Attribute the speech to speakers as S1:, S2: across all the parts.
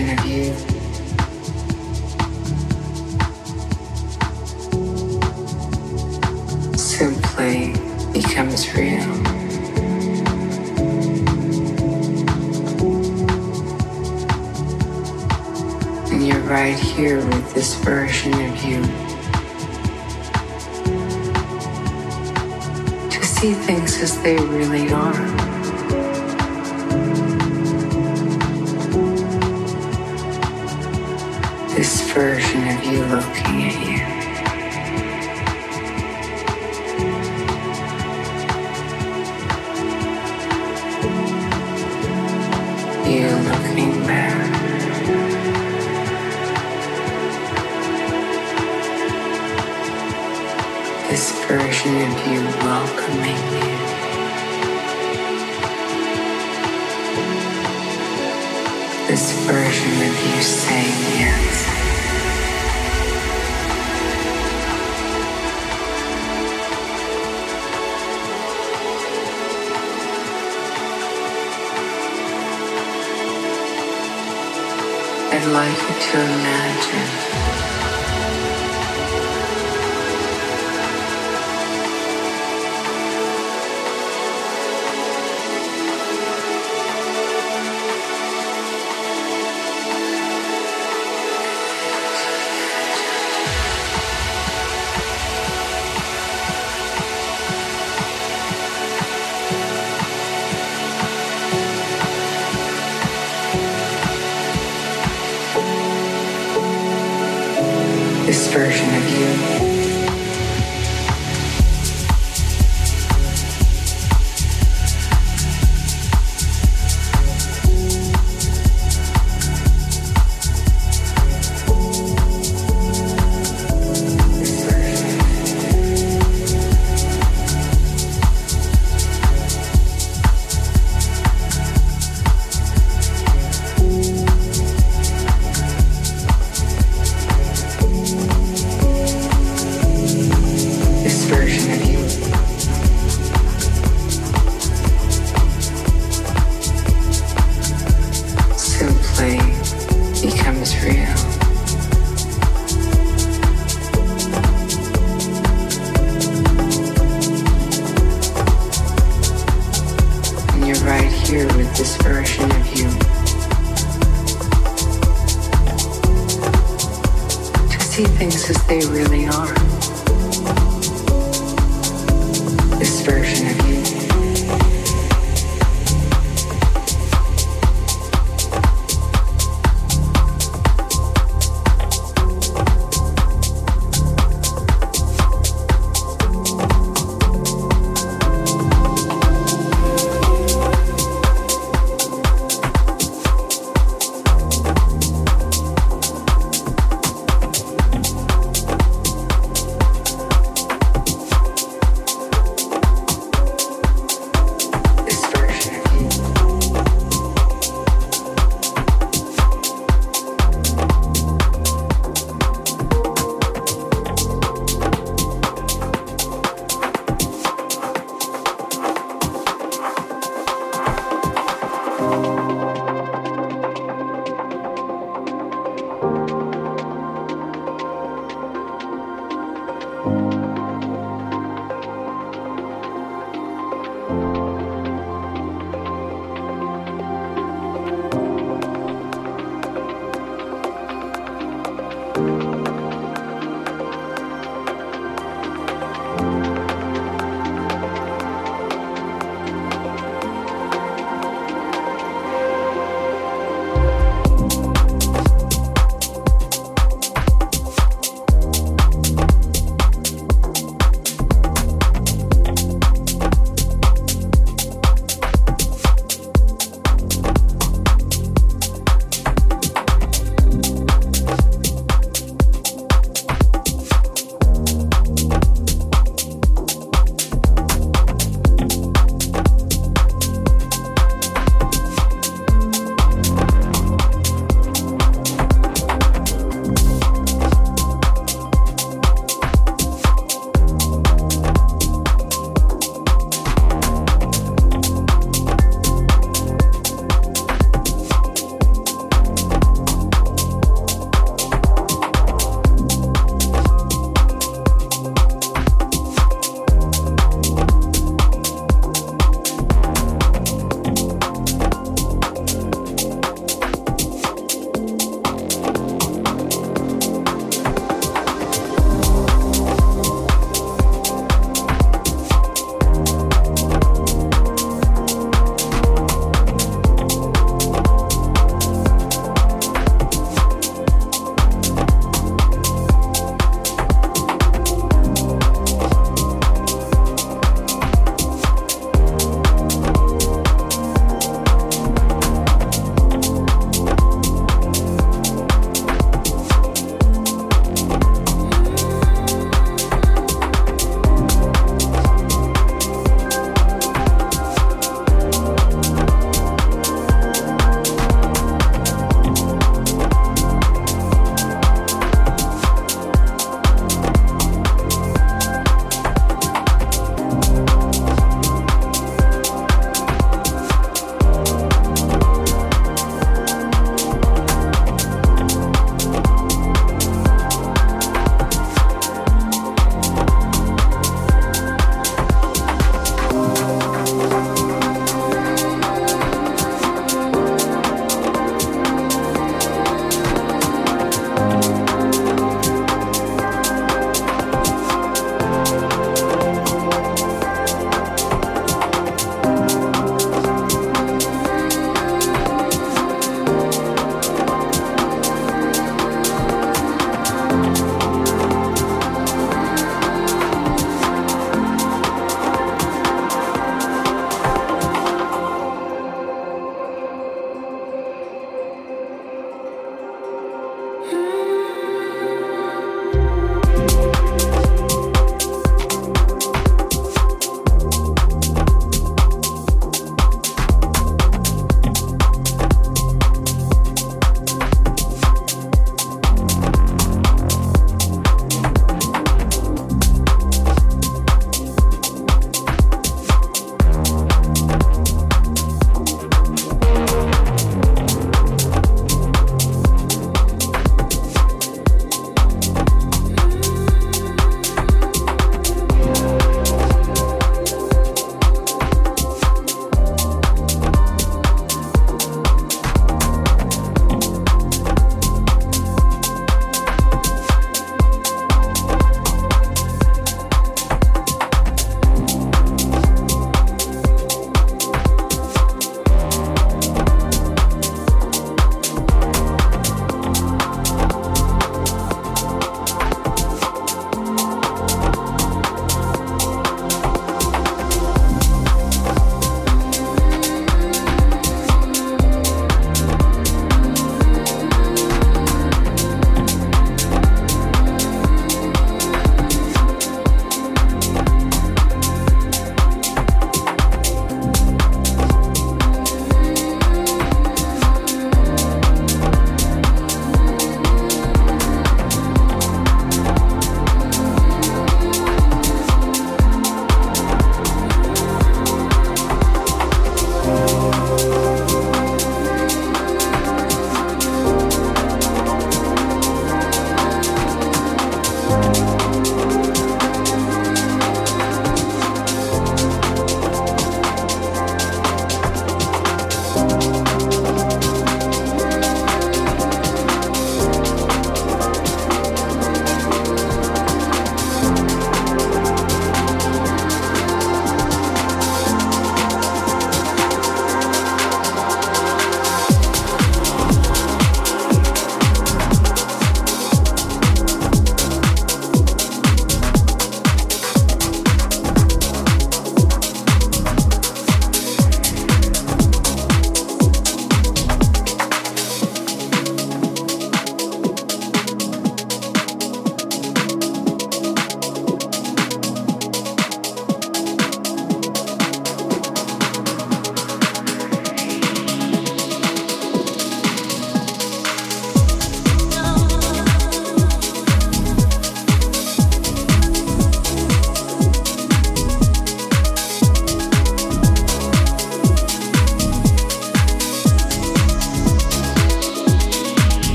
S1: reflection of you. Simply becomes real. And you're right here with this version of you. To see things as they really are. version of you looking at you. You looking back. This version of you welcoming to imagine.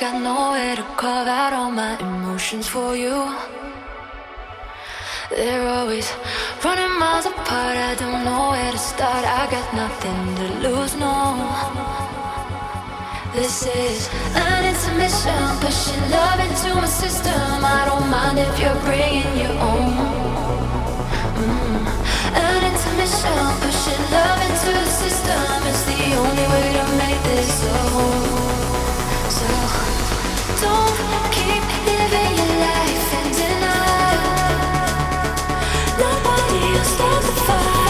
S2: got nowhere to carve out all my emotions for you. They're always running miles apart. I don't know where to start. I got nothing to lose, no. This is an intermission, pushing love into my system. I don't mind if you're bringing your own. Mm. An intermission, pushing love into the system. It's the only way to make this whole. Nobody else the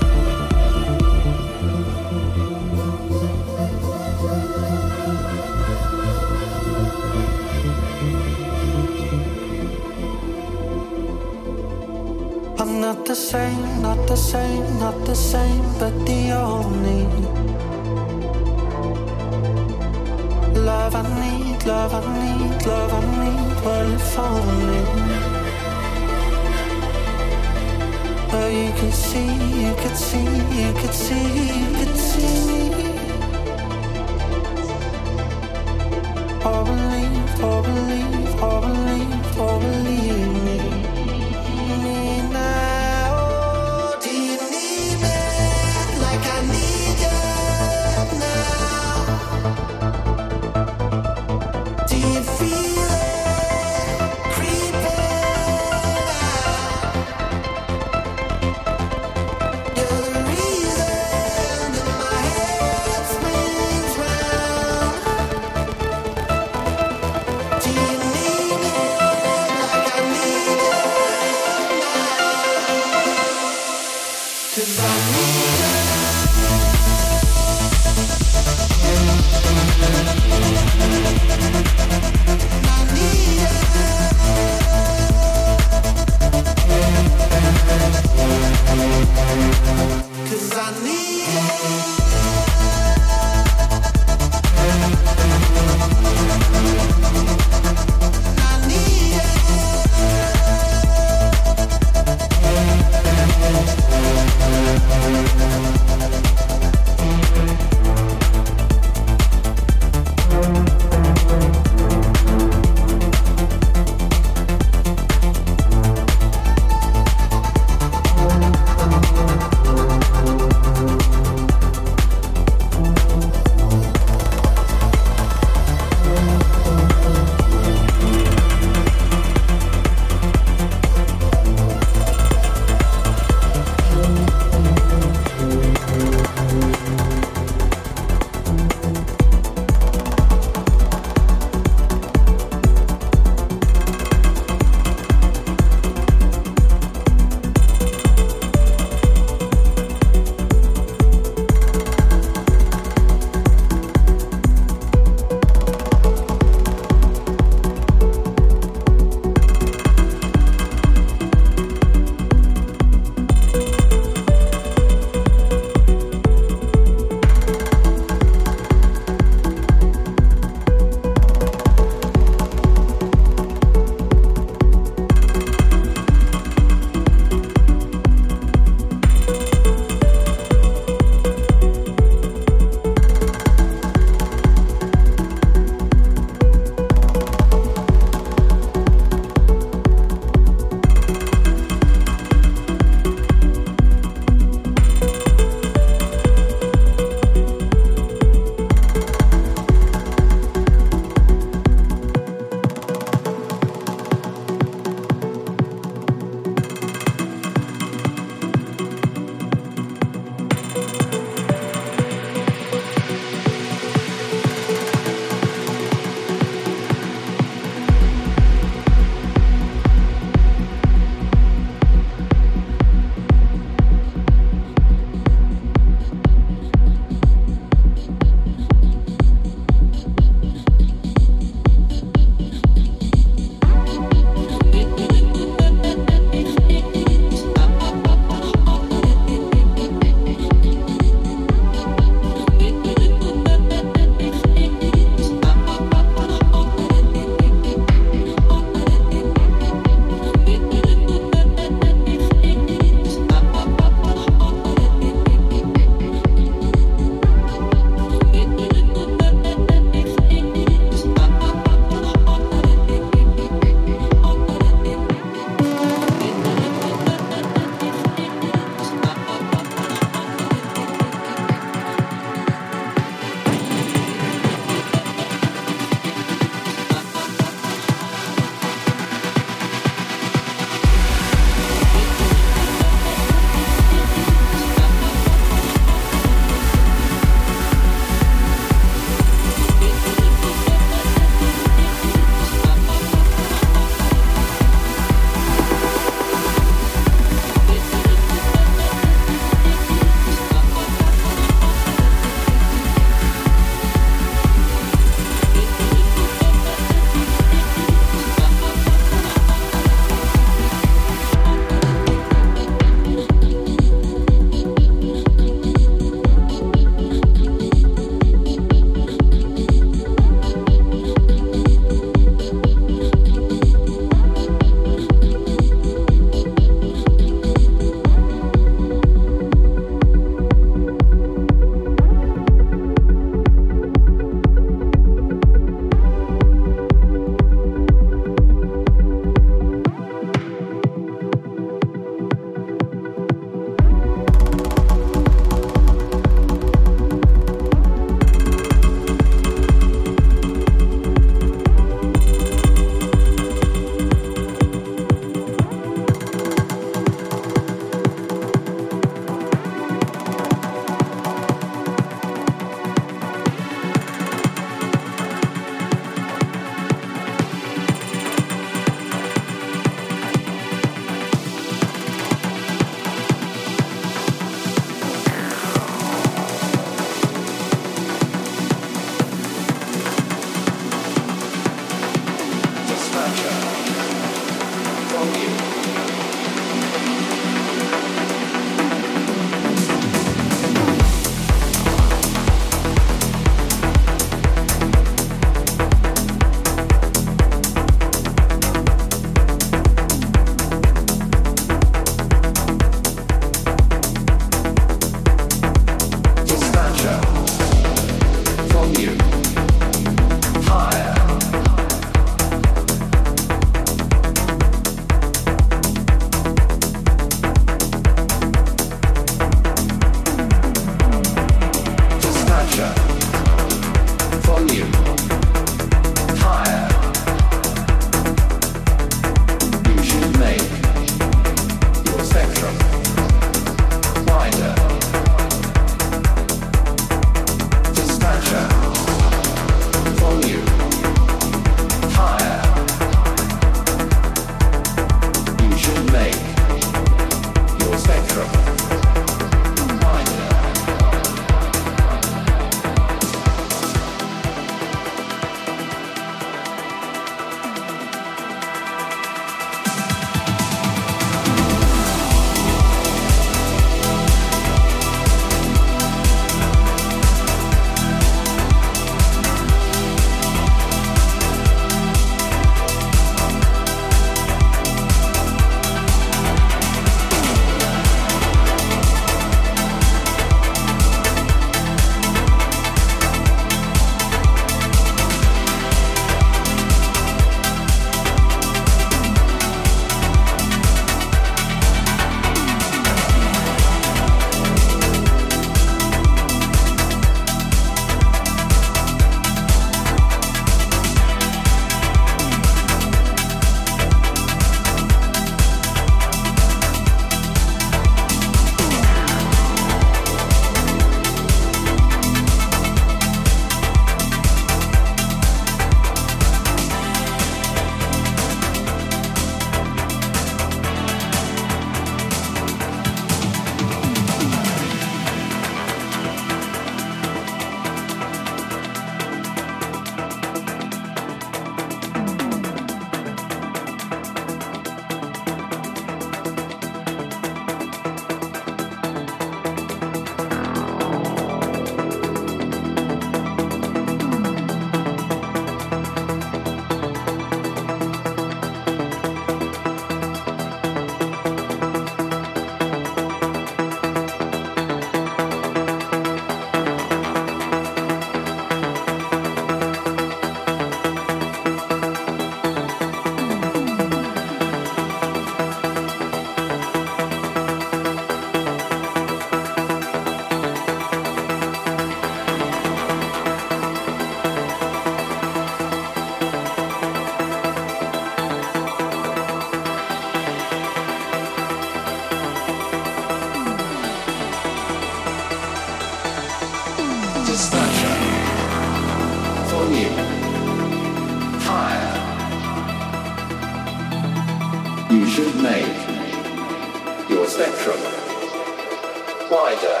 S3: Wider.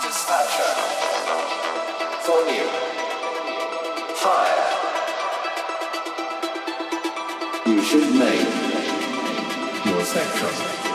S3: Dispatcher. You, Fire. You should name your spectrum.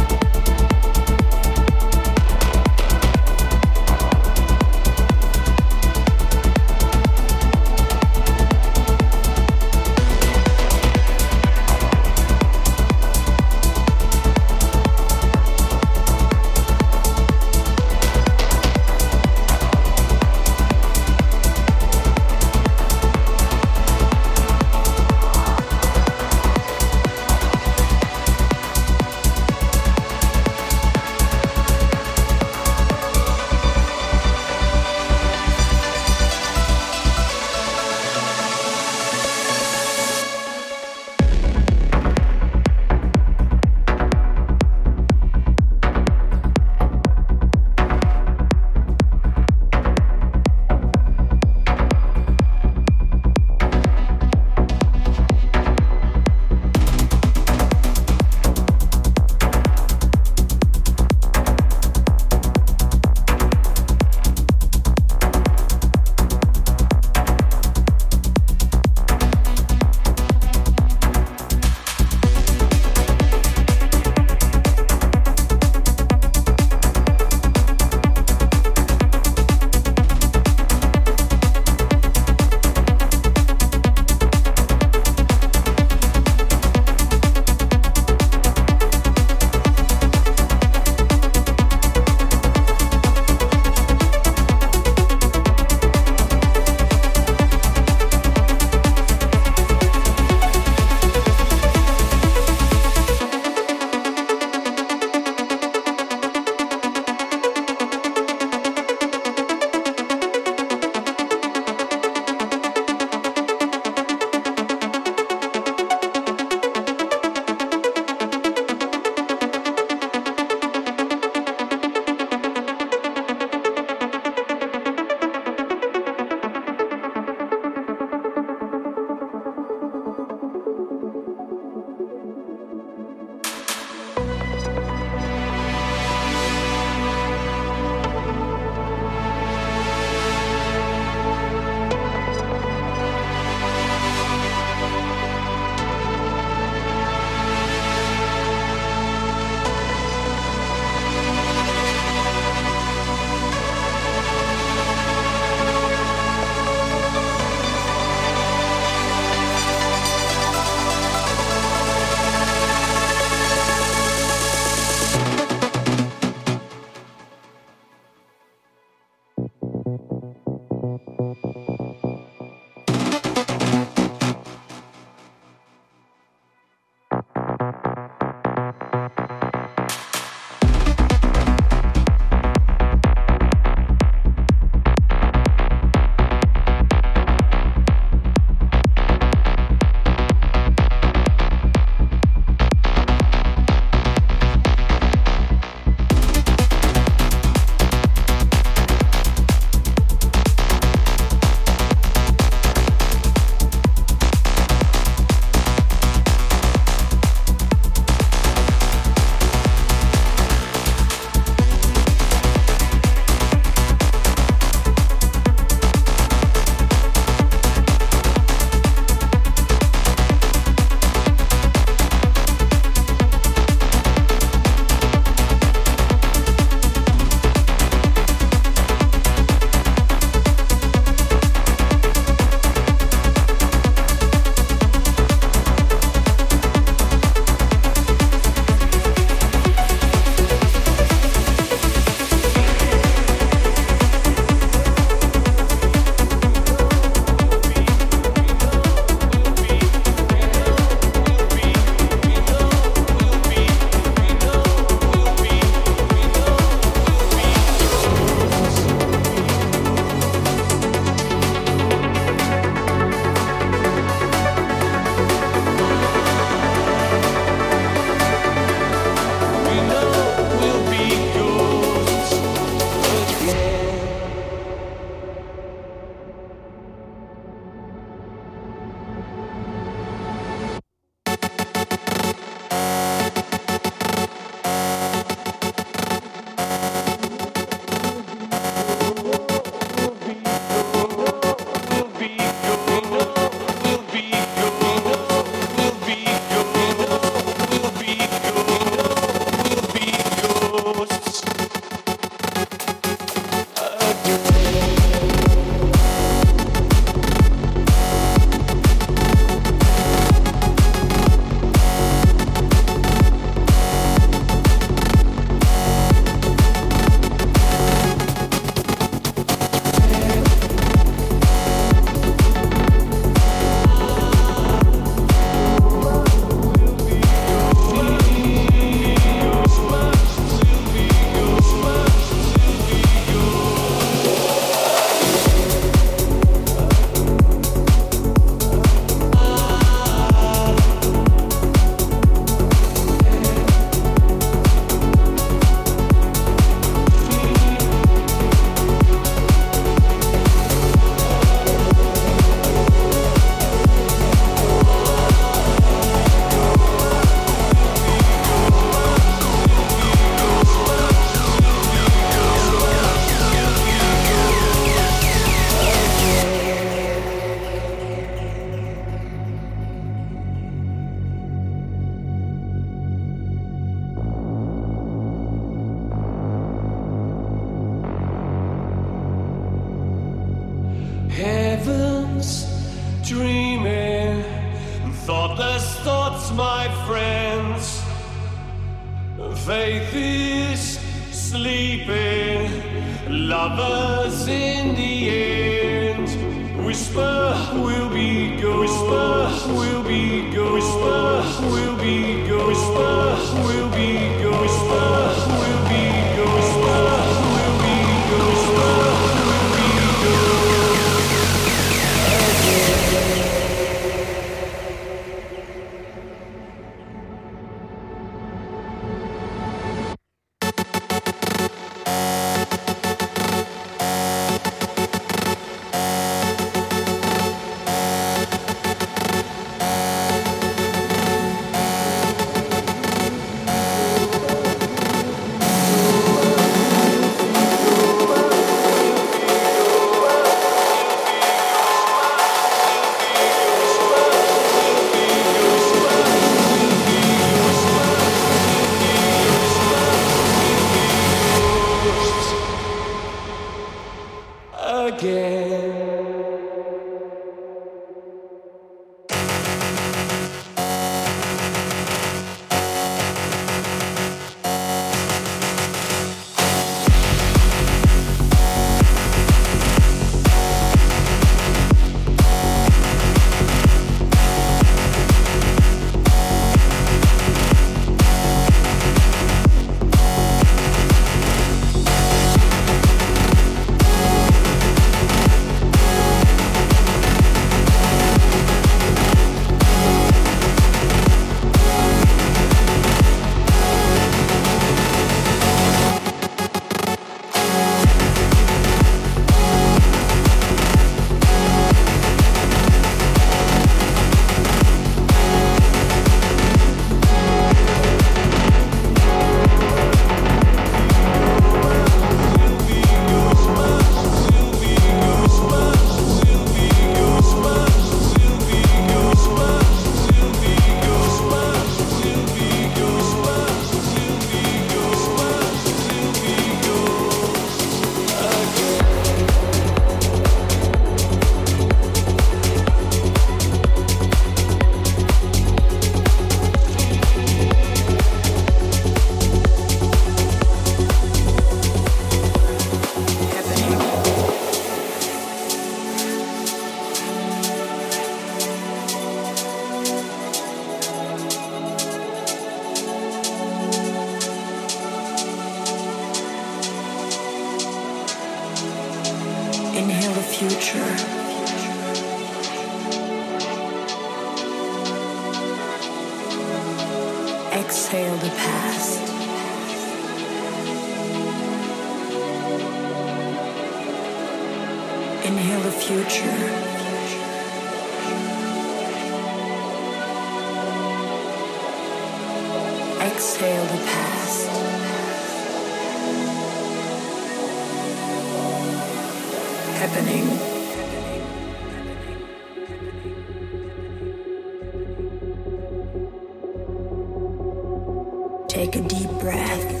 S4: Take a deep breath.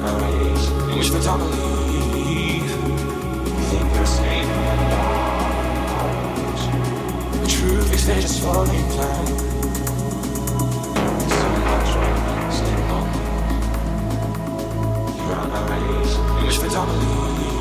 S5: memories. Which predominate. Think the the You're